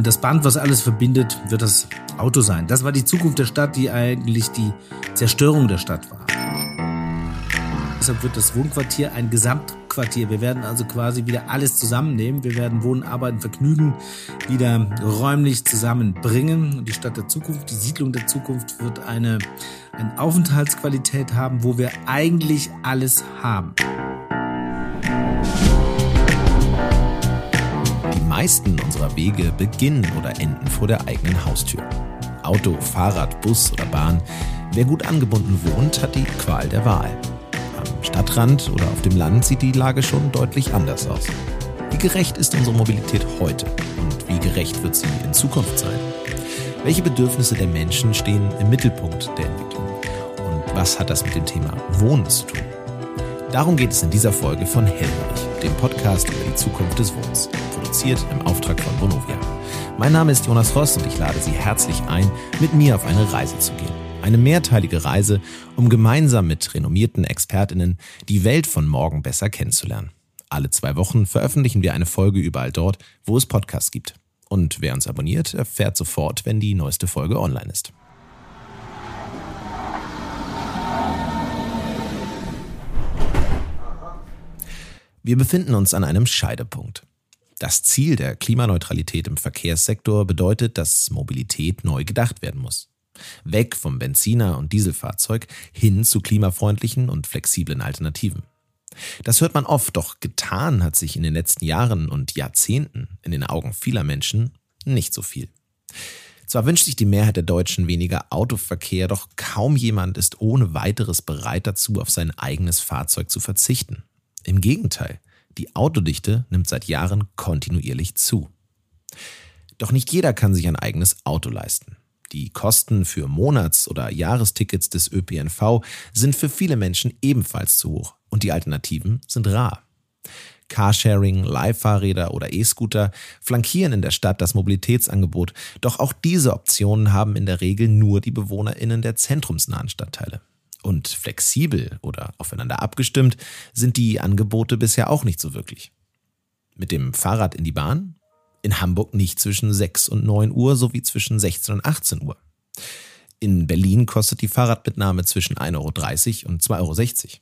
Und das Band, was alles verbindet, wird das Auto sein. Das war die Zukunft der Stadt, die eigentlich die Zerstörung der Stadt war. Deshalb wird das Wohnquartier ein Gesamtquartier. Wir werden also quasi wieder alles zusammennehmen. Wir werden Wohnen, Arbeiten, Vergnügen wieder räumlich zusammenbringen. Und die Stadt der Zukunft, die Siedlung der Zukunft wird eine, eine Aufenthaltsqualität haben, wo wir eigentlich alles haben. Meisten unserer Wege beginnen oder enden vor der eigenen Haustür. Auto, Fahrrad, Bus oder Bahn. Wer gut angebunden wohnt, hat die Qual der Wahl. Stadtrand oder auf dem Land sieht die Lage schon deutlich anders aus. Wie gerecht ist unsere Mobilität heute und wie gerecht wird sie in Zukunft sein? Welche Bedürfnisse der Menschen stehen im Mittelpunkt der Entwicklung? Und was hat das mit dem Thema Wohnen zu tun? Darum geht es in dieser Folge von Hellhörig, dem Podcast über die Zukunft des Wohnens, produziert im Auftrag von Bonovia. Mein Name ist Jonas Ross und ich lade Sie herzlich ein, mit mir auf eine Reise zu gehen. Eine mehrteilige Reise, um gemeinsam mit renommierten Expertinnen die Welt von morgen besser kennenzulernen. Alle zwei Wochen veröffentlichen wir eine Folge überall dort, wo es Podcasts gibt. Und wer uns abonniert, erfährt sofort, wenn die neueste Folge online ist. Wir befinden uns an einem Scheidepunkt. Das Ziel der Klimaneutralität im Verkehrssektor bedeutet, dass Mobilität neu gedacht werden muss. Weg vom Benziner- und Dieselfahrzeug hin zu klimafreundlichen und flexiblen Alternativen. Das hört man oft, doch getan hat sich in den letzten Jahren und Jahrzehnten in den Augen vieler Menschen nicht so viel. Zwar wünscht sich die Mehrheit der Deutschen weniger Autoverkehr, doch kaum jemand ist ohne weiteres bereit dazu, auf sein eigenes Fahrzeug zu verzichten. Im Gegenteil, die Autodichte nimmt seit Jahren kontinuierlich zu. Doch nicht jeder kann sich ein eigenes Auto leisten. Die Kosten für Monats- oder Jahrestickets des ÖPNV sind für viele Menschen ebenfalls zu hoch und die Alternativen sind rar. Carsharing, Leihfahrräder oder E-Scooter flankieren in der Stadt das Mobilitätsangebot, doch auch diese Optionen haben in der Regel nur die Bewohnerinnen der zentrumsnahen Stadtteile. Und flexibel oder aufeinander abgestimmt sind die Angebote bisher auch nicht so wirklich. Mit dem Fahrrad in die Bahn in Hamburg nicht zwischen 6 und 9 Uhr sowie zwischen 16 und 18 Uhr. In Berlin kostet die Fahrradmitnahme zwischen 1,30 Euro und 2,60 Euro.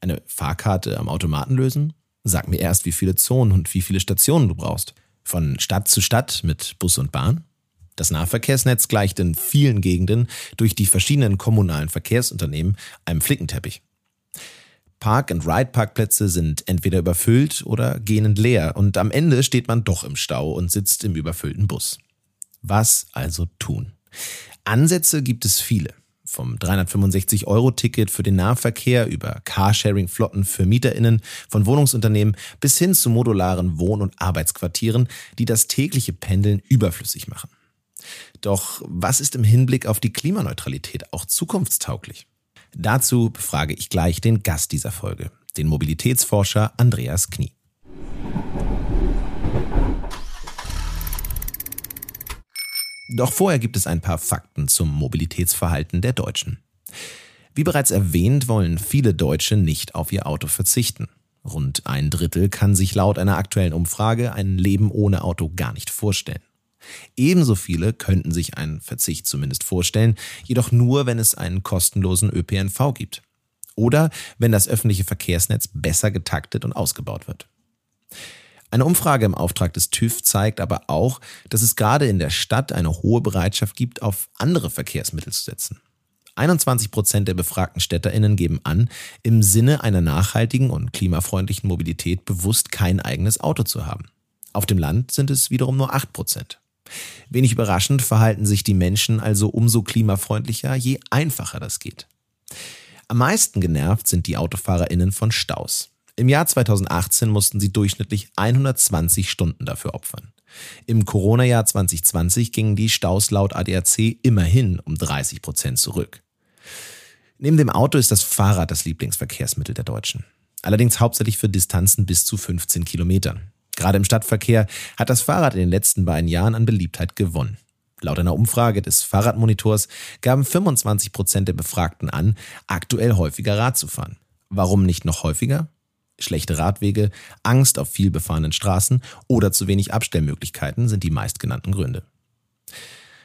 Eine Fahrkarte am Automaten lösen? Sag mir erst, wie viele Zonen und wie viele Stationen du brauchst. Von Stadt zu Stadt mit Bus und Bahn? Das Nahverkehrsnetz gleicht in vielen Gegenden durch die verschiedenen kommunalen Verkehrsunternehmen einem Flickenteppich. Park-and-Ride-Parkplätze sind entweder überfüllt oder gähnend leer und am Ende steht man doch im Stau und sitzt im überfüllten Bus. Was also tun? Ansätze gibt es viele. Vom 365-Euro-Ticket für den Nahverkehr über Carsharing-Flotten für MieterInnen von Wohnungsunternehmen bis hin zu modularen Wohn- und Arbeitsquartieren, die das tägliche Pendeln überflüssig machen. Doch was ist im Hinblick auf die Klimaneutralität auch zukunftstauglich? Dazu befrage ich gleich den Gast dieser Folge, den Mobilitätsforscher Andreas Knie. Doch vorher gibt es ein paar Fakten zum Mobilitätsverhalten der Deutschen. Wie bereits erwähnt, wollen viele Deutsche nicht auf ihr Auto verzichten. Rund ein Drittel kann sich laut einer aktuellen Umfrage ein Leben ohne Auto gar nicht vorstellen. Ebenso viele könnten sich einen Verzicht zumindest vorstellen, jedoch nur, wenn es einen kostenlosen ÖPNV gibt. Oder wenn das öffentliche Verkehrsnetz besser getaktet und ausgebaut wird. Eine Umfrage im Auftrag des TÜV zeigt aber auch, dass es gerade in der Stadt eine hohe Bereitschaft gibt, auf andere Verkehrsmittel zu setzen. 21 Prozent der befragten StädterInnen geben an, im Sinne einer nachhaltigen und klimafreundlichen Mobilität bewusst kein eigenes Auto zu haben. Auf dem Land sind es wiederum nur 8 Prozent. Wenig überraschend verhalten sich die Menschen also umso klimafreundlicher, je einfacher das geht. Am meisten genervt sind die AutofahrerInnen von Staus. Im Jahr 2018 mussten sie durchschnittlich 120 Stunden dafür opfern. Im Corona-Jahr 2020 gingen die Staus laut ADAC immerhin um 30 Prozent zurück. Neben dem Auto ist das Fahrrad das Lieblingsverkehrsmittel der Deutschen. Allerdings hauptsächlich für Distanzen bis zu 15 Kilometern. Gerade im Stadtverkehr hat das Fahrrad in den letzten beiden Jahren an Beliebtheit gewonnen. Laut einer Umfrage des Fahrradmonitors gaben 25 Prozent der Befragten an, aktuell häufiger Rad zu fahren. Warum nicht noch häufiger? Schlechte Radwege, Angst auf viel befahrenen Straßen oder zu wenig Abstellmöglichkeiten sind die meistgenannten Gründe.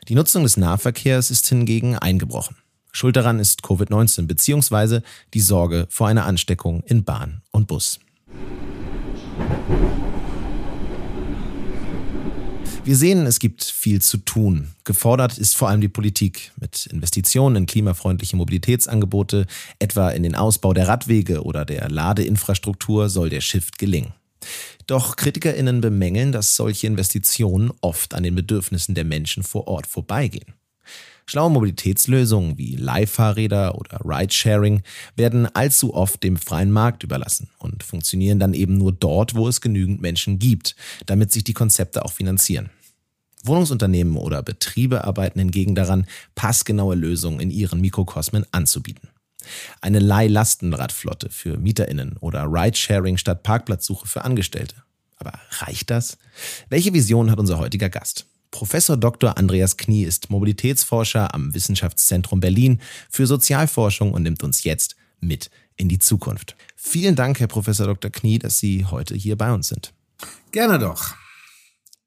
Die Nutzung des Nahverkehrs ist hingegen eingebrochen. Schuld daran ist Covid-19 bzw. die Sorge vor einer Ansteckung in Bahn und Bus. Wir sehen, es gibt viel zu tun. Gefordert ist vor allem die Politik mit Investitionen in klimafreundliche Mobilitätsangebote, etwa in den Ausbau der Radwege oder der Ladeinfrastruktur soll der Shift gelingen. Doch Kritikerinnen bemängeln, dass solche Investitionen oft an den Bedürfnissen der Menschen vor Ort vorbeigehen. Schlaue Mobilitätslösungen wie Leihfahrräder oder Ridesharing werden allzu oft dem freien Markt überlassen und funktionieren dann eben nur dort, wo es genügend Menschen gibt, damit sich die Konzepte auch finanzieren. Wohnungsunternehmen oder Betriebe arbeiten hingegen daran, passgenaue Lösungen in ihren Mikrokosmen anzubieten. Eine Leih-Lastenradflotte für MieterInnen oder Ridesharing statt Parkplatzsuche für Angestellte. Aber reicht das? Welche Vision hat unser heutiger Gast? Professor Dr. Andreas Knie ist Mobilitätsforscher am Wissenschaftszentrum Berlin für Sozialforschung und nimmt uns jetzt mit in die Zukunft. Vielen Dank, Herr Professor Dr. Knie, dass Sie heute hier bei uns sind. Gerne doch.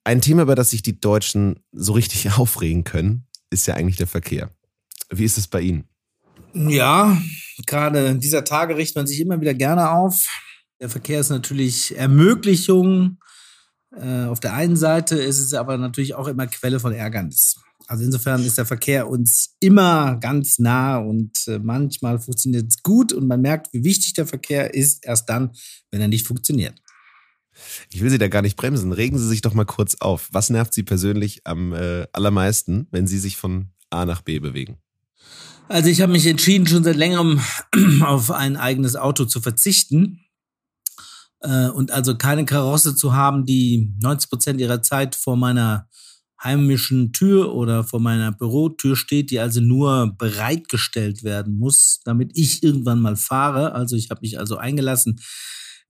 Ein Thema, über das sich die Deutschen so richtig aufregen können, ist ja eigentlich der Verkehr. Wie ist es bei Ihnen? Ja, gerade dieser Tage richtet man sich immer wieder gerne auf. Der Verkehr ist natürlich Ermöglichung auf der einen Seite ist es aber natürlich auch immer Quelle von Ärgernis. Also insofern ist der Verkehr uns immer ganz nah und äh, manchmal funktioniert es gut und man merkt, wie wichtig der Verkehr ist, erst dann, wenn er nicht funktioniert. Ich will Sie da gar nicht bremsen. Regen Sie sich doch mal kurz auf. Was nervt Sie persönlich am äh, allermeisten, wenn Sie sich von A nach B bewegen? Also ich habe mich entschieden, schon seit längerem auf ein eigenes Auto zu verzichten. Äh, und also keine Karosse zu haben, die 90 Prozent ihrer Zeit vor meiner heimischen Tür oder vor meiner Bürotür steht, die also nur bereitgestellt werden muss, damit ich irgendwann mal fahre. Also ich habe mich also eingelassen,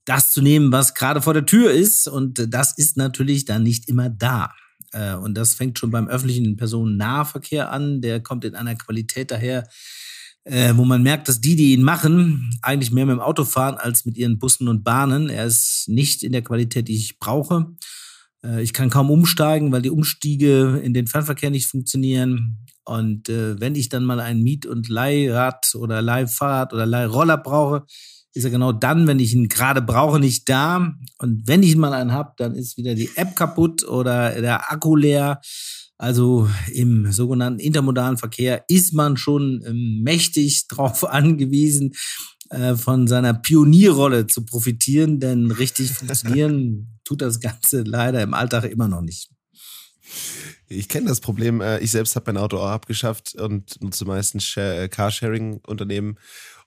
das zu nehmen, was gerade vor der Tür ist. Und das ist natürlich dann nicht immer da. Äh, und das fängt schon beim öffentlichen Personennahverkehr an. Der kommt in einer Qualität daher, äh, wo man merkt, dass die, die ihn machen, eigentlich mehr mit dem Auto fahren als mit ihren Bussen und Bahnen. Er ist nicht in der Qualität, die ich brauche. Äh, ich kann kaum umsteigen, weil die Umstiege in den Fernverkehr nicht funktionieren. Und äh, wenn ich dann mal ein Miet- und Leihrad oder Leihfahrrad oder Leihroller brauche, ist er genau dann, wenn ich ihn gerade brauche, nicht da. Und wenn ich mal einen habe, dann ist wieder die App kaputt oder der Akku leer. Also im sogenannten intermodalen Verkehr ist man schon ähm, mächtig darauf angewiesen, äh, von seiner Pionierrolle zu profitieren, denn richtig funktionieren tut das Ganze leider im Alltag immer noch nicht. Ich kenne das Problem. Äh, ich selbst habe mein Auto auch abgeschafft und nutze meistens äh, Carsharing-Unternehmen.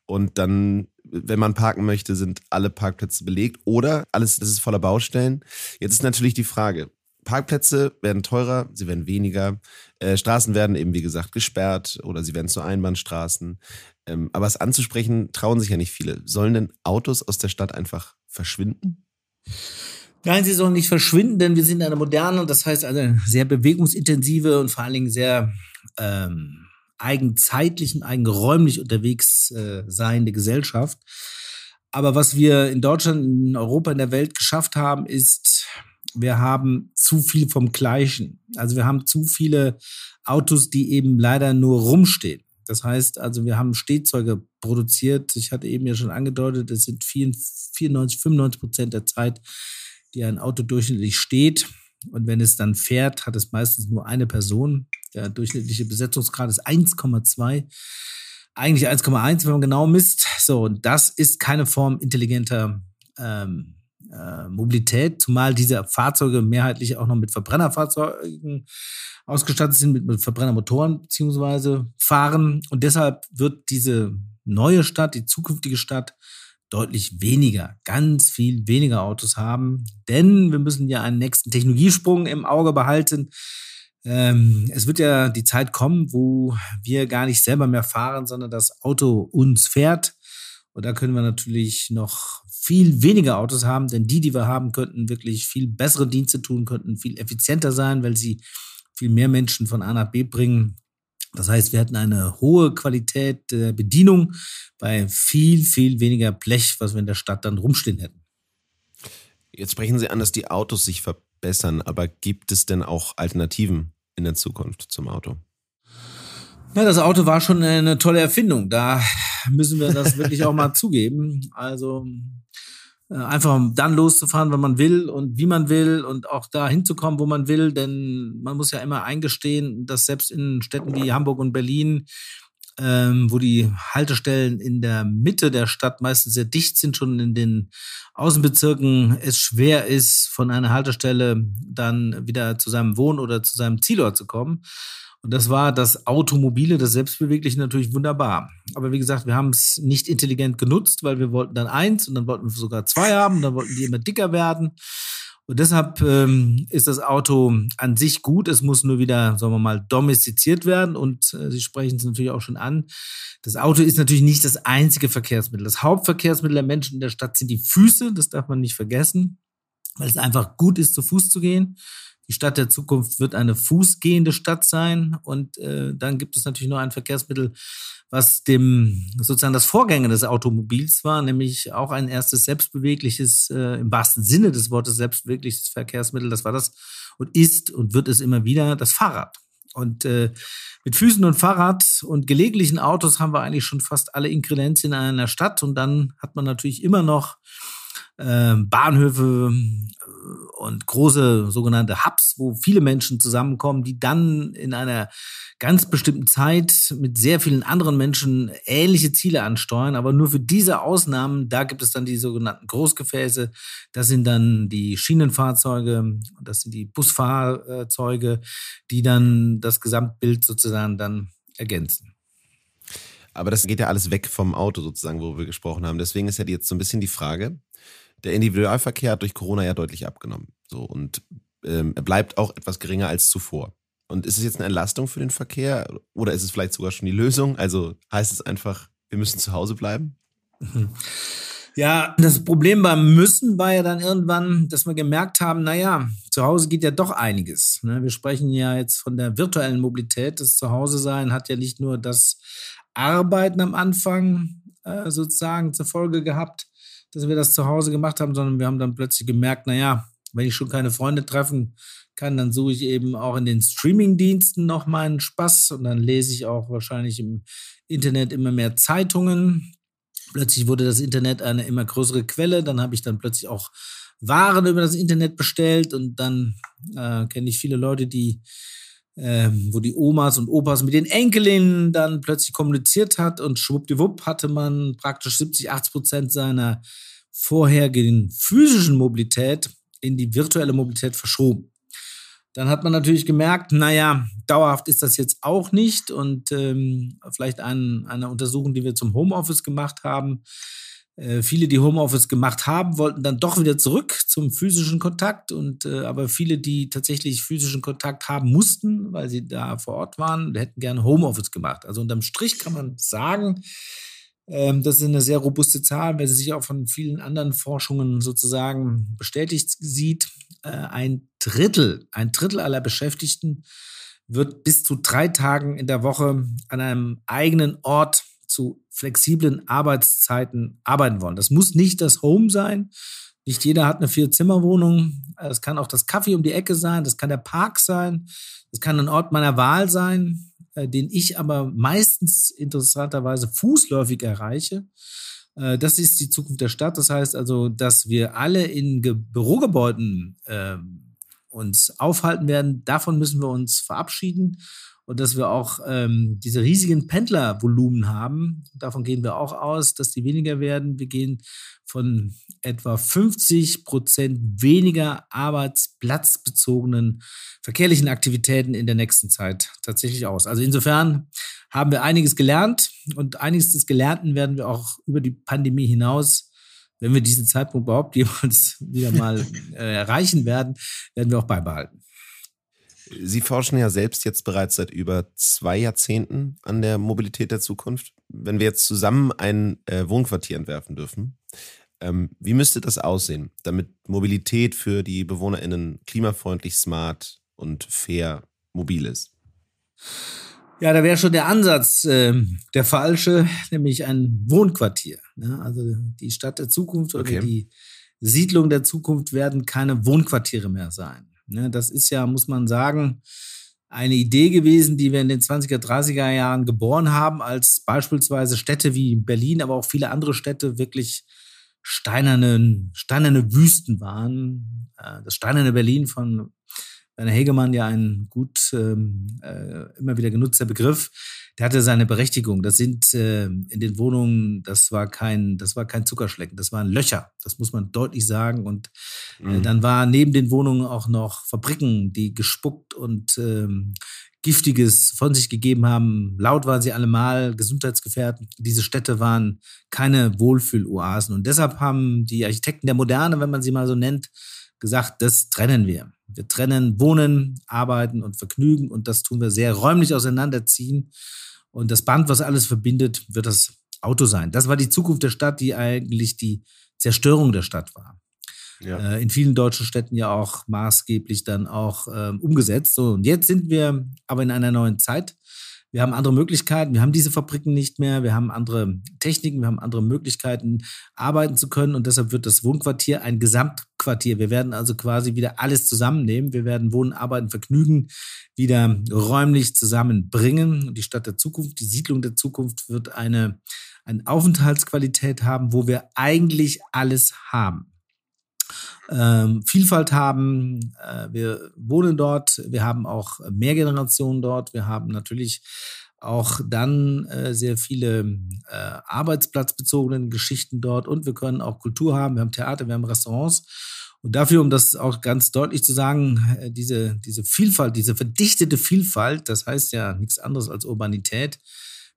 Und dann, wenn man parken möchte, sind alle Parkplätze belegt oder alles, das ist voller Baustellen. Jetzt ist natürlich die Frage, Parkplätze werden teurer, sie werden weniger. Äh, Straßen werden eben, wie gesagt, gesperrt oder sie werden zu Einbahnstraßen. Ähm, aber es anzusprechen, trauen sich ja nicht viele. Sollen denn Autos aus der Stadt einfach verschwinden? Nein, sie sollen nicht verschwinden, denn wir sind eine moderne, das heißt eine sehr bewegungsintensive und vor allen Dingen sehr ähm, eigenzeitlich und eigenräumlich unterwegs äh, seiende Gesellschaft. Aber was wir in Deutschland, in Europa, in der Welt geschafft haben, ist wir haben zu viel vom Gleichen. Also wir haben zu viele Autos, die eben leider nur rumstehen. Das heißt, also wir haben Stehzeuge produziert. Ich hatte eben ja schon angedeutet, es sind 94, 95 Prozent der Zeit, die ein Auto durchschnittlich steht. Und wenn es dann fährt, hat es meistens nur eine Person. Der durchschnittliche Besetzungsgrad ist 1,2. Eigentlich 1,1, wenn man genau misst. So, und das ist keine Form intelligenter ähm, äh, Mobilität, zumal diese Fahrzeuge mehrheitlich auch noch mit Verbrennerfahrzeugen ausgestattet sind, mit, Verbrennermotoren beziehungsweise fahren. Und deshalb wird diese neue Stadt, die zukünftige Stadt, deutlich weniger, ganz viel weniger Autos haben. Denn wir müssen ja einen nächsten Technologiesprung im Auge behalten. Ähm, es wird ja die Zeit kommen, wo wir gar nicht selber mehr fahren, sondern das Auto uns fährt. Und da können wir natürlich noch viel weniger Autos haben, denn die, die wir haben, könnten wirklich viel bessere Dienste tun, könnten viel effizienter sein, weil sie viel mehr Menschen von A nach B bringen. Das heißt, wir hatten eine hohe Qualität der Bedienung bei viel, viel weniger Blech, was wir in der Stadt dann rumstehen hätten. Jetzt sprechen Sie an, dass die Autos sich verbessern, aber gibt es denn auch Alternativen in der Zukunft zum Auto? Ja, das Auto war schon eine tolle Erfindung. Da müssen wir das wirklich auch mal zugeben. Also äh, einfach dann loszufahren, wenn man will und wie man will und auch da hinzukommen, wo man will. Denn man muss ja immer eingestehen, dass selbst in Städten wie Hamburg und Berlin, ähm, wo die Haltestellen in der Mitte der Stadt meistens sehr dicht sind, schon in den Außenbezirken es schwer ist, von einer Haltestelle dann wieder zu seinem Wohn- oder zu seinem Zielort zu kommen. Und das war das Automobile, das Selbstbewegliche natürlich wunderbar. Aber wie gesagt, wir haben es nicht intelligent genutzt, weil wir wollten dann eins und dann wollten wir sogar zwei haben, dann wollten die immer dicker werden. Und deshalb ähm, ist das Auto an sich gut. Es muss nur wieder, sagen wir mal, domestiziert werden. Und äh, Sie sprechen es natürlich auch schon an. Das Auto ist natürlich nicht das einzige Verkehrsmittel. Das Hauptverkehrsmittel der Menschen in der Stadt sind die Füße. Das darf man nicht vergessen, weil es einfach gut ist, zu Fuß zu gehen. Die Stadt der Zukunft wird eine fußgehende Stadt sein. Und äh, dann gibt es natürlich noch ein Verkehrsmittel, was dem sozusagen das Vorgänger des Automobils war, nämlich auch ein erstes selbstbewegliches, äh, im wahrsten Sinne des Wortes selbstbewegliches Verkehrsmittel. Das war das und ist und wird es immer wieder das Fahrrad. Und äh, mit Füßen und Fahrrad und gelegentlichen Autos haben wir eigentlich schon fast alle Ingredienzien in einer Stadt. Und dann hat man natürlich immer noch Bahnhöfe äh, und große sogenannte Hubs, wo viele Menschen zusammenkommen, die dann in einer ganz bestimmten Zeit mit sehr vielen anderen Menschen ähnliche Ziele ansteuern. Aber nur für diese Ausnahmen, da gibt es dann die sogenannten Großgefäße. Das sind dann die Schienenfahrzeuge, das sind die Busfahrzeuge, die dann das Gesamtbild sozusagen dann ergänzen. Aber das geht ja alles weg vom Auto sozusagen, wo wir gesprochen haben. Deswegen ist ja jetzt so ein bisschen die Frage, der Individualverkehr hat durch Corona ja deutlich abgenommen. So und ähm, bleibt auch etwas geringer als zuvor. Und ist es jetzt eine Entlastung für den Verkehr oder ist es vielleicht sogar schon die Lösung? Also heißt es einfach, wir müssen zu Hause bleiben? Ja, das Problem beim Müssen war ja dann irgendwann, dass wir gemerkt haben, naja, zu Hause geht ja doch einiges. Ne? Wir sprechen ja jetzt von der virtuellen Mobilität. Das Zuhause-Sein hat ja nicht nur das Arbeiten am Anfang äh, sozusagen zur Folge gehabt, dass wir das zu Hause gemacht haben, sondern wir haben dann plötzlich gemerkt, naja, wenn ich schon keine Freunde treffen kann, dann suche ich eben auch in den Streaming-Diensten noch meinen Spaß und dann lese ich auch wahrscheinlich im Internet immer mehr Zeitungen. Plötzlich wurde das Internet eine immer größere Quelle, dann habe ich dann plötzlich auch Waren über das Internet bestellt und dann äh, kenne ich viele Leute, die ähm, wo die Omas und Opas mit den Enkelinnen dann plötzlich kommuniziert hat und schwuppdiwupp hatte man praktisch 70, 80 Prozent seiner vorherigen physischen Mobilität in die virtuelle Mobilität verschoben. Dann hat man natürlich gemerkt, naja, dauerhaft ist das jetzt auch nicht und ähm, vielleicht ein, eine Untersuchung, die wir zum Homeoffice gemacht haben, viele, die Homeoffice gemacht haben, wollten dann doch wieder zurück zum physischen Kontakt. Und äh, aber viele, die tatsächlich physischen Kontakt haben mussten, weil sie da vor Ort waren, hätten gerne Homeoffice gemacht. Also unterm Strich kann man sagen, ähm, das ist eine sehr robuste Zahl, weil sie sich auch von vielen anderen Forschungen sozusagen bestätigt sieht. Äh, ein Drittel, ein Drittel aller Beschäftigten wird bis zu drei Tagen in der Woche an einem eigenen Ort zu flexiblen Arbeitszeiten arbeiten wollen. Das muss nicht das Home sein. Nicht jeder hat eine Vier-Zimmer-Wohnung. Es kann auch das Kaffee um die Ecke sein. Das kann der Park sein. Das kann ein Ort meiner Wahl sein, äh, den ich aber meistens interessanterweise fußläufig erreiche. Äh, das ist die Zukunft der Stadt. Das heißt also, dass wir alle in Ge Bürogebäuden äh, uns aufhalten werden. Davon müssen wir uns verabschieden und dass wir auch ähm, diese riesigen Pendlervolumen haben. Davon gehen wir auch aus, dass die weniger werden. Wir gehen von etwa 50 Prozent weniger arbeitsplatzbezogenen verkehrlichen Aktivitäten in der nächsten Zeit tatsächlich aus. Also insofern haben wir einiges gelernt und einiges des Gelernten werden wir auch über die Pandemie hinaus wenn wir diesen Zeitpunkt überhaupt jemals wieder mal äh, erreichen werden, werden wir auch beibehalten. Sie forschen ja selbst jetzt bereits seit über zwei Jahrzehnten an der Mobilität der Zukunft. Wenn wir jetzt zusammen ein äh, Wohnquartier entwerfen dürfen, ähm, wie müsste das aussehen, damit Mobilität für die BewohnerInnen klimafreundlich, smart und fair mobil ist? Ja, da wäre schon der Ansatz äh, der falsche, nämlich ein Wohnquartier. Ne? Also die Stadt der Zukunft oder okay. die Siedlung der Zukunft werden keine Wohnquartiere mehr sein. Ne? Das ist ja, muss man sagen, eine Idee gewesen, die wir in den 20er, 30er Jahren geboren haben, als beispielsweise Städte wie Berlin, aber auch viele andere Städte wirklich steinerne, steinerne Wüsten waren. Äh, das steinerne Berlin von Werner Hegemann ja ein gut ähm, äh, immer wieder genutzter Begriff. Der hatte seine Berechtigung. Das sind äh, in den Wohnungen, das war kein, das war kein Zuckerschlecken, das waren Löcher. Das muss man deutlich sagen. Und äh, mhm. dann war neben den Wohnungen auch noch Fabriken, die gespuckt und ähm, Giftiges von sich gegeben haben. Laut waren sie allemal, gesundheitsgefährdend. Diese Städte waren keine Wohlfühloasen. Und deshalb haben die Architekten der Moderne, wenn man sie mal so nennt, gesagt, das trennen wir. Wir trennen Wohnen, Arbeiten und Vergnügen und das tun wir sehr räumlich auseinanderziehen. Und das Band, was alles verbindet, wird das Auto sein. Das war die Zukunft der Stadt, die eigentlich die Zerstörung der Stadt war. Ja. Äh, in vielen deutschen Städten ja auch maßgeblich dann auch ähm, umgesetzt. So, und jetzt sind wir aber in einer neuen Zeit. Wir haben andere Möglichkeiten, wir haben diese Fabriken nicht mehr, wir haben andere Techniken, wir haben andere Möglichkeiten, arbeiten zu können und deshalb wird das Wohnquartier ein Gesamtquartier. Wir werden also quasi wieder alles zusammennehmen. Wir werden Wohnen, Arbeiten, Vergnügen wieder räumlich zusammenbringen. Und die Stadt der Zukunft, die Siedlung der Zukunft wird eine, eine Aufenthaltsqualität haben, wo wir eigentlich alles haben ähm, Vielfalt haben. Äh, wir wohnen dort, wir haben auch mehr Generationen dort, wir haben natürlich auch dann äh, sehr viele äh, arbeitsplatzbezogene Geschichten dort und wir können auch Kultur haben, wir haben Theater, wir haben Restaurants. Und dafür, um das auch ganz deutlich zu sagen, äh, diese, diese Vielfalt, diese verdichtete Vielfalt, das heißt ja nichts anderes als Urbanität,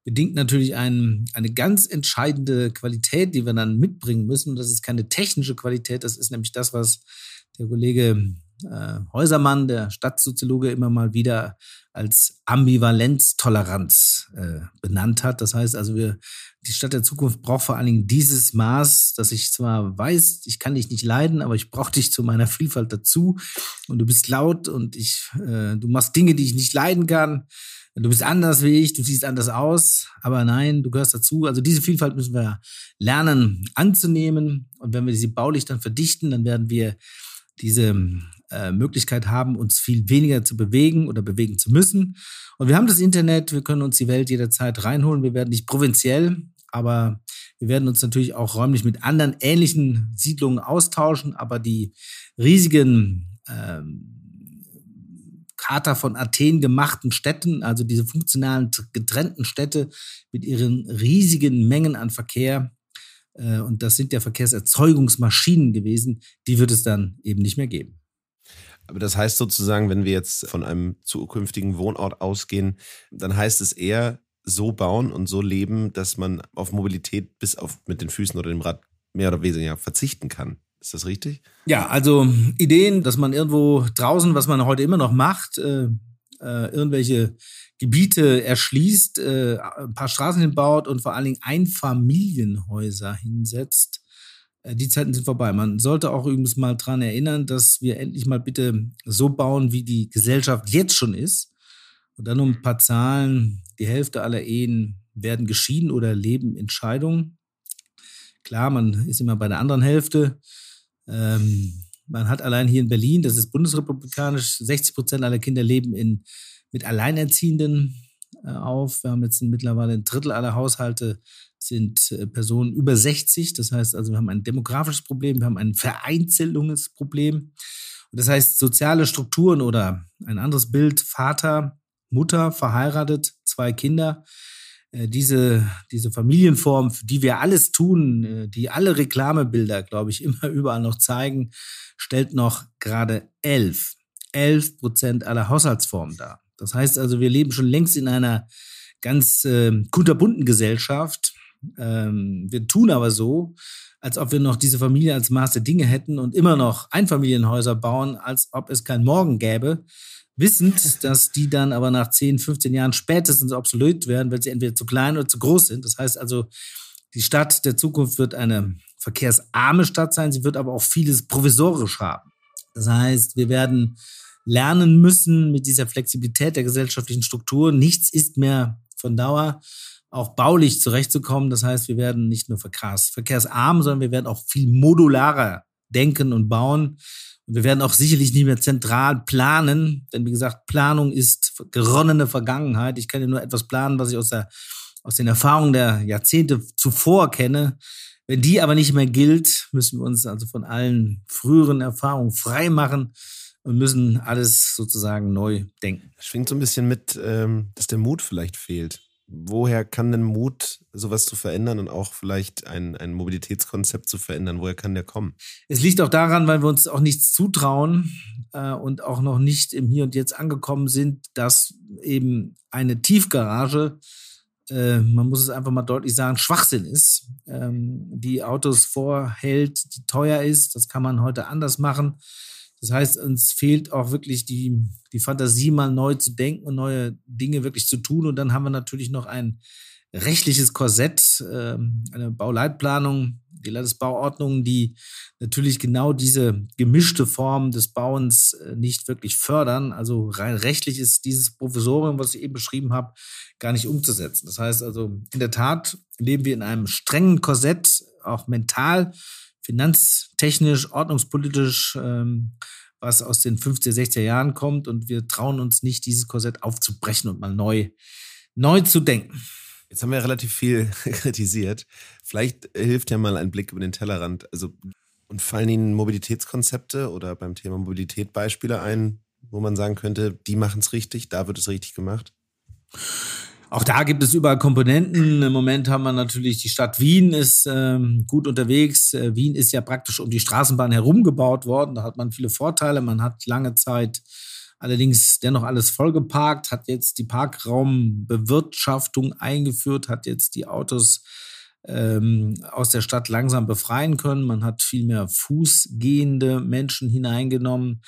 bedingt natürlich ein, eine ganz entscheidende Qualität, die wir dann mitbringen müssen. Das ist keine technische Qualität, das ist nämlich das, was der Kollege äh, Häusermann, der Stadtsoziologe, immer mal wieder als Ambivalenztoleranz äh, benannt hat. Das heißt also, wir, die Stadt der Zukunft braucht vor allen Dingen dieses Maß, dass ich zwar weiß, ich kann dich nicht leiden, aber ich brauche dich zu meiner Vielfalt dazu. Und du bist laut und ich, äh, du machst Dinge, die ich nicht leiden kann du bist anders wie ich, du siehst anders aus, aber nein, du gehörst dazu. Also diese Vielfalt müssen wir lernen anzunehmen. Und wenn wir sie baulich dann verdichten, dann werden wir diese äh, Möglichkeit haben, uns viel weniger zu bewegen oder bewegen zu müssen. Und wir haben das Internet, wir können uns die Welt jederzeit reinholen. Wir werden nicht provinziell, aber wir werden uns natürlich auch räumlich mit anderen ähnlichen Siedlungen austauschen. Aber die riesigen ähm, Charta von Athen gemachten Städten, also diese funktionalen getrennten Städte mit ihren riesigen Mengen an Verkehr. Äh, und das sind ja Verkehrserzeugungsmaschinen gewesen, die wird es dann eben nicht mehr geben. Aber das heißt sozusagen, wenn wir jetzt von einem zukünftigen Wohnort ausgehen, dann heißt es eher so bauen und so leben, dass man auf Mobilität bis auf mit den Füßen oder dem Rad mehr oder weniger verzichten kann. Ist das richtig? Ja, also Ideen, dass man irgendwo draußen, was man heute immer noch macht, äh, äh, irgendwelche Gebiete erschließt, äh, ein paar Straßen hinbaut und vor allen Dingen Einfamilienhäuser hinsetzt. Äh, die Zeiten sind vorbei. Man sollte auch übrigens mal dran erinnern, dass wir endlich mal bitte so bauen, wie die Gesellschaft jetzt schon ist. Und dann um ein paar Zahlen. Die Hälfte aller Ehen werden geschieden oder leben in Scheidung. Klar, man ist immer bei der anderen Hälfte. Ähm, man hat allein hier in Berlin, das ist bundesrepublikanisch, 60 Prozent aller Kinder leben in, mit Alleinerziehenden äh, auf. Wir haben jetzt mittlerweile ein Drittel aller Haushalte sind äh, Personen über 60. Das heißt also, wir haben ein demografisches Problem, wir haben ein Vereinzelungsproblem. Das heißt, soziale Strukturen oder ein anderes Bild, Vater, Mutter, verheiratet, zwei Kinder, diese, diese Familienform, für die wir alles tun, äh, die alle Reklamebilder, glaube ich, immer überall noch zeigen, stellt noch gerade elf, elf Prozent aller Haushaltsformen dar. Das heißt also, wir leben schon längst in einer ganz äh, kunterbunten Gesellschaft. Ähm, wir tun aber so, als ob wir noch diese Familie als Maß der Dinge hätten und immer noch Einfamilienhäuser bauen, als ob es kein Morgen gäbe wissend, dass die dann aber nach 10, 15 Jahren spätestens obsolet werden, weil sie entweder zu klein oder zu groß sind. Das heißt also, die Stadt der Zukunft wird eine verkehrsarme Stadt sein, sie wird aber auch vieles provisorisch haben. Das heißt, wir werden lernen müssen mit dieser Flexibilität der gesellschaftlichen Struktur. Nichts ist mehr von Dauer auch baulich zurechtzukommen. Das heißt, wir werden nicht nur verkehrs, verkehrsarm, sondern wir werden auch viel modularer denken und bauen. Und wir werden auch sicherlich nicht mehr zentral planen, denn wie gesagt, Planung ist geronnene Vergangenheit. Ich kann ja nur etwas planen, was ich aus, der, aus den Erfahrungen der Jahrzehnte zuvor kenne. Wenn die aber nicht mehr gilt, müssen wir uns also von allen früheren Erfahrungen frei machen und müssen alles sozusagen neu denken. Das schwingt so ein bisschen mit, ähm, dass der Mut vielleicht fehlt woher kann denn Mut, sowas zu verändern und auch vielleicht ein, ein Mobilitätskonzept zu verändern? Woher kann der kommen? Es liegt auch daran, weil wir uns auch nichts zutrauen äh, und auch noch nicht im Hier und Jetzt angekommen sind, dass eben eine Tiefgarage, äh, man muss es einfach mal deutlich sagen, Schwachsinn ist, ähm, die Autos vorhält, die teuer ist. Das kann man heute anders machen. Das heißt, uns fehlt auch wirklich die, die Fantasie, mal neu zu denken und neue Dinge wirklich zu tun. Und dann haben wir natürlich noch ein rechtliches Korsett, äh, eine Bauleitplanung, die Landesbauordnung, die natürlich genau diese gemischte Form des Bauens äh, nicht wirklich fördern. Also rein rechtlich ist dieses Provisorium, was ich eben beschrieben habe, gar nicht umzusetzen. Das heißt also, in der Tat leben wir in einem strengen Korsett, auch mental finanztechnisch, ordnungspolitisch, ähm, was aus den 50er, 60er Jahren kommt. Und wir trauen uns nicht, dieses Korsett aufzubrechen und mal neu, neu zu denken. Jetzt haben wir ja relativ viel kritisiert. Vielleicht hilft ja mal ein Blick über den Tellerrand. Also, und fallen Ihnen Mobilitätskonzepte oder beim Thema Mobilität Beispiele ein, wo man sagen könnte, die machen es richtig, da wird es richtig gemacht? Auch da gibt es überall Komponenten. Im Moment haben wir natürlich die Stadt Wien ist ähm, gut unterwegs. Äh, Wien ist ja praktisch um die Straßenbahn herum gebaut worden. Da hat man viele Vorteile. Man hat lange Zeit allerdings dennoch alles vollgeparkt, hat jetzt die Parkraumbewirtschaftung eingeführt, hat jetzt die Autos ähm, aus der Stadt langsam befreien können. Man hat viel mehr fußgehende Menschen hineingenommen.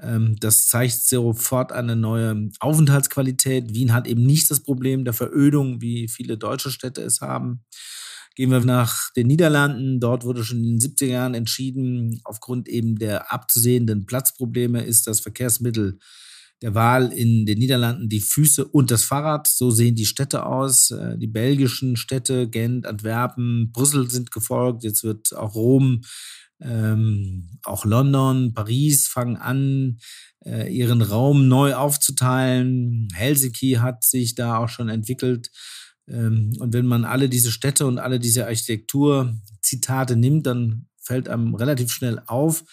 Ähm, das zeigt sofort eine neue Aufenthaltsqualität. Wien hat eben nicht das Problem der Verödung, wie viele deutsche Städte es haben. Gehen wir nach den Niederlanden. Dort wurde schon in den 70er Jahren entschieden, aufgrund eben der abzusehenden Platzprobleme ist das Verkehrsmittel der Wahl in den Niederlanden die Füße und das Fahrrad. So sehen die Städte aus. Äh, die belgischen Städte, Gent, Antwerpen, Brüssel sind gefolgt. Jetzt wird auch Rom ähm, auch London, Paris fangen an, äh, ihren Raum neu aufzuteilen. Helsinki hat sich da auch schon entwickelt. Ähm, und wenn man alle diese Städte und alle diese Architekturzitate nimmt, dann fällt einem relativ schnell auf,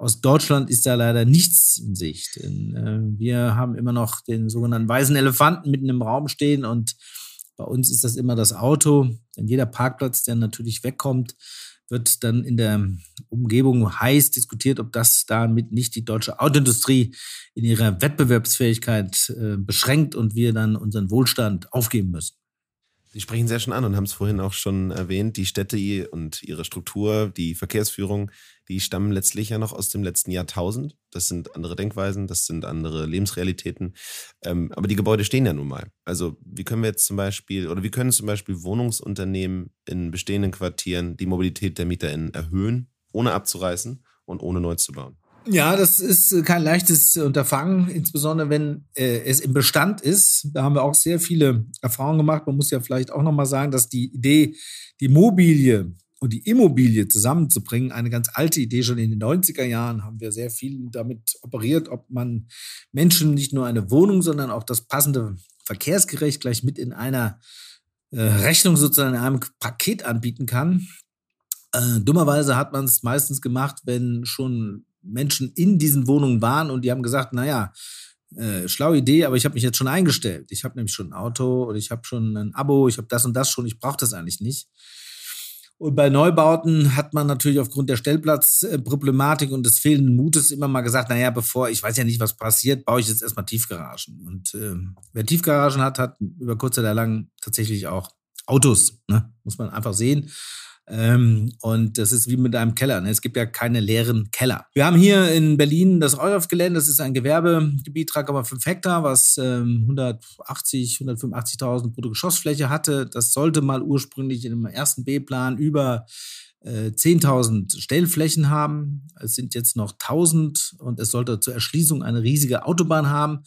aus Deutschland ist da leider nichts in Sicht. In, äh, wir haben immer noch den sogenannten weißen Elefanten mitten im Raum stehen und bei uns ist das immer das Auto. Denn jeder Parkplatz, der natürlich wegkommt, wird dann in der Umgebung heiß diskutiert, ob das damit nicht die deutsche Autoindustrie in ihrer Wettbewerbsfähigkeit äh, beschränkt und wir dann unseren Wohlstand aufgeben müssen. Sie sprechen sehr schon an und haben es vorhin auch schon erwähnt, die Städte und ihre Struktur, die Verkehrsführung, die stammen letztlich ja noch aus dem letzten Jahrtausend. Das sind andere Denkweisen, das sind andere Lebensrealitäten. Ähm, aber die Gebäude stehen ja nun mal. Also wie können wir jetzt zum Beispiel, oder wie können zum Beispiel Wohnungsunternehmen in bestehenden Quartieren die Mobilität der MieterInnen erhöhen, ohne abzureißen und ohne neu zu bauen? Ja, das ist äh, kein leichtes Unterfangen, insbesondere wenn äh, es im Bestand ist. Da haben wir auch sehr viele Erfahrungen gemacht. Man muss ja vielleicht auch nochmal sagen, dass die Idee, die Mobilie und die Immobilie zusammenzubringen, eine ganz alte Idee. Schon in den 90er Jahren haben wir sehr viel damit operiert, ob man Menschen nicht nur eine Wohnung, sondern auch das passende Verkehrsgerecht gleich mit in einer äh, Rechnung sozusagen in einem Paket anbieten kann. Äh, dummerweise hat man es meistens gemacht, wenn schon Menschen in diesen Wohnungen waren und die haben gesagt, naja, äh, schlaue Idee, aber ich habe mich jetzt schon eingestellt. Ich habe nämlich schon ein Auto oder ich habe schon ein Abo, ich habe das und das schon, ich brauche das eigentlich nicht. Und bei Neubauten hat man natürlich aufgrund der Stellplatzproblematik und des fehlenden Mutes immer mal gesagt, naja, bevor, ich weiß ja nicht, was passiert, baue ich jetzt erstmal Tiefgaragen. Und äh, wer Tiefgaragen hat, hat über kurz oder lang tatsächlich auch Autos, ne? muss man einfach sehen. Ähm, und das ist wie mit einem Keller. Ne? Es gibt ja keine leeren Keller. Wir haben hier in Berlin das Euref-Gelände. Das ist ein Gewerbegebiet, 3,5 Hektar, was ähm, 180, 185.000 Bruttogeschossfläche hatte. Das sollte mal ursprünglich in dem ersten B-Plan über äh, 10.000 Stellflächen haben. Es sind jetzt noch 1.000 und es sollte zur Erschließung eine riesige Autobahn haben.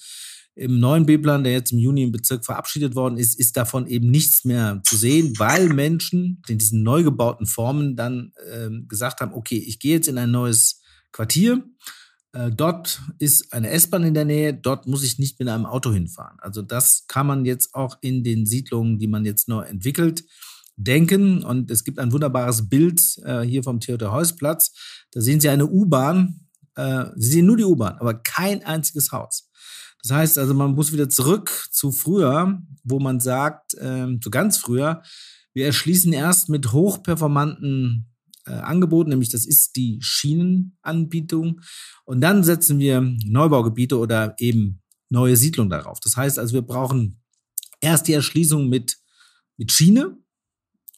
Im neuen B-Plan, der jetzt im Juni im Bezirk verabschiedet worden ist, ist davon eben nichts mehr zu sehen, weil Menschen in diesen neu gebauten Formen dann äh, gesagt haben, okay, ich gehe jetzt in ein neues Quartier. Äh, dort ist eine S-Bahn in der Nähe, dort muss ich nicht mit einem Auto hinfahren. Also das kann man jetzt auch in den Siedlungen, die man jetzt neu entwickelt, denken. Und es gibt ein wunderbares Bild äh, hier vom Theodor-Heuss-Platz. Da sehen Sie eine U-Bahn. Äh, Sie sehen nur die U-Bahn, aber kein einziges Haus. Das heißt also, man muss wieder zurück zu früher, wo man sagt, äh, zu ganz früher, wir erschließen erst mit hochperformanten äh, Angeboten, nämlich das ist die Schienenanbietung. Und dann setzen wir Neubaugebiete oder eben neue Siedlungen darauf. Das heißt also, wir brauchen erst die Erschließung mit, mit Schiene,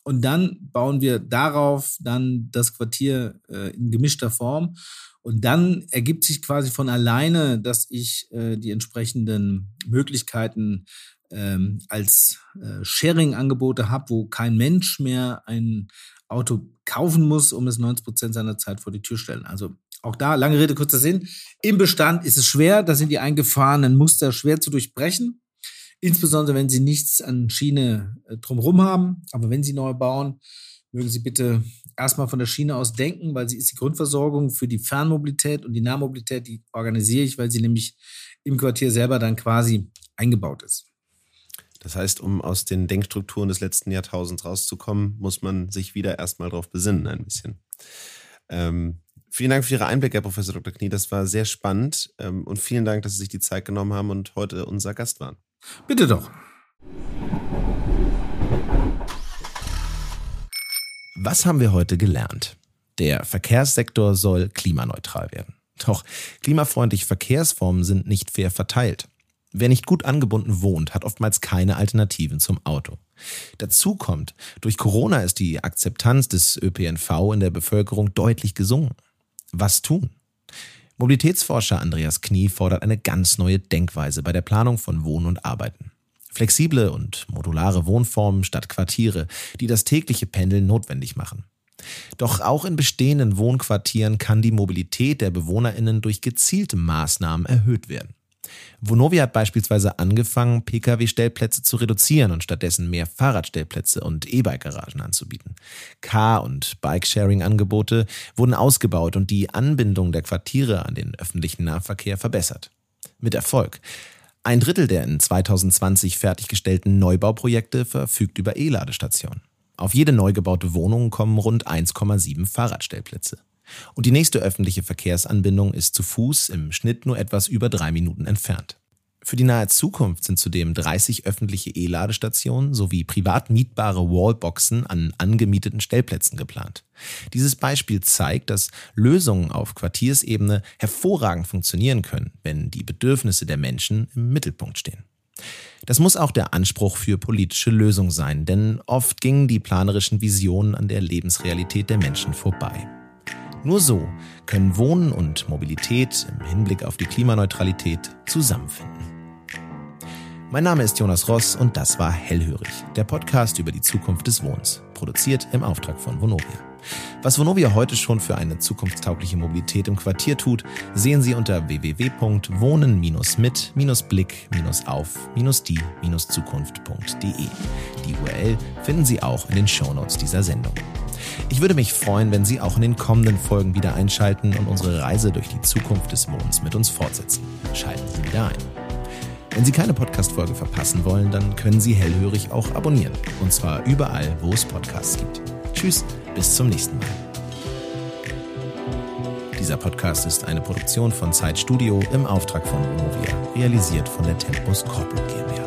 und dann bauen wir darauf dann das Quartier äh, in gemischter Form. Und dann ergibt sich quasi von alleine, dass ich äh, die entsprechenden Möglichkeiten ähm, als äh, Sharing-Angebote habe, wo kein Mensch mehr ein Auto kaufen muss, um es 90 Prozent seiner Zeit vor die Tür stellen. Also auch da, lange Rede, kurzer Sinn. Im Bestand ist es schwer, da sind die eingefahrenen Muster schwer zu durchbrechen. Insbesondere, wenn Sie nichts an Schiene äh, drumherum haben. Aber wenn Sie neu bauen, mögen Sie bitte erstmal von der Schiene aus denken, weil sie ist die Grundversorgung für die Fernmobilität und die Nahmobilität, die organisiere ich, weil sie nämlich im Quartier selber dann quasi eingebaut ist. Das heißt, um aus den Denkstrukturen des letzten Jahrtausends rauszukommen, muss man sich wieder erstmal darauf besinnen, ein bisschen. Ähm, vielen Dank für Ihre Einblicke, Herr Professor Dr. Knie. Das war sehr spannend. Ähm, und vielen Dank, dass Sie sich die Zeit genommen haben und heute unser Gast waren. Bitte doch. Was haben wir heute gelernt? Der Verkehrssektor soll klimaneutral werden. Doch klimafreundliche Verkehrsformen sind nicht fair verteilt. Wer nicht gut angebunden wohnt, hat oftmals keine Alternativen zum Auto. Dazu kommt, durch Corona ist die Akzeptanz des ÖPNV in der Bevölkerung deutlich gesunken. Was tun? Mobilitätsforscher Andreas Knie fordert eine ganz neue Denkweise bei der Planung von Wohnen und Arbeiten. Flexible und modulare Wohnformen statt Quartiere, die das tägliche Pendeln notwendig machen. Doch auch in bestehenden Wohnquartieren kann die Mobilität der Bewohnerinnen durch gezielte Maßnahmen erhöht werden. Vonovia hat beispielsweise angefangen, Pkw-Stellplätze zu reduzieren und stattdessen mehr Fahrradstellplätze und E-Bike-Garagen anzubieten. Car- und Bike-Sharing-Angebote wurden ausgebaut und die Anbindung der Quartiere an den öffentlichen Nahverkehr verbessert. Mit Erfolg. Ein Drittel der in 2020 fertiggestellten Neubauprojekte verfügt über E-Ladestationen. Auf jede neu gebaute Wohnung kommen rund 1,7 Fahrradstellplätze. Und die nächste öffentliche Verkehrsanbindung ist zu Fuß im Schnitt nur etwas über drei Minuten entfernt. Für die nahe Zukunft sind zudem 30 öffentliche E-Ladestationen sowie privat mietbare Wallboxen an angemieteten Stellplätzen geplant. Dieses Beispiel zeigt, dass Lösungen auf Quartiersebene hervorragend funktionieren können, wenn die Bedürfnisse der Menschen im Mittelpunkt stehen. Das muss auch der Anspruch für politische Lösungen sein, denn oft gingen die planerischen Visionen an der Lebensrealität der Menschen vorbei. Nur so können Wohnen und Mobilität im Hinblick auf die Klimaneutralität zusammenfinden. Mein Name ist Jonas Ross und das war Hellhörig, der Podcast über die Zukunft des Wohnens, produziert im Auftrag von Vonovia. Was Vonovia heute schon für eine zukunftstaugliche Mobilität im Quartier tut, sehen Sie unter www.wohnen-mit-auf-die-zukunft.de. Die URL finden Sie auch in den Shownotes dieser Sendung. Ich würde mich freuen, wenn Sie auch in den kommenden Folgen wieder einschalten und unsere Reise durch die Zukunft des Wohnens mit uns fortsetzen. Schalten Sie wieder ein. Wenn Sie keine Podcast-Folge verpassen wollen, dann können Sie hellhörig auch abonnieren. Und zwar überall, wo es Podcasts gibt. Tschüss, bis zum nächsten Mal. Dieser Podcast ist eine Produktion von Zeitstudio im Auftrag von Vonovia, realisiert von der Tempus Corporate GmbH.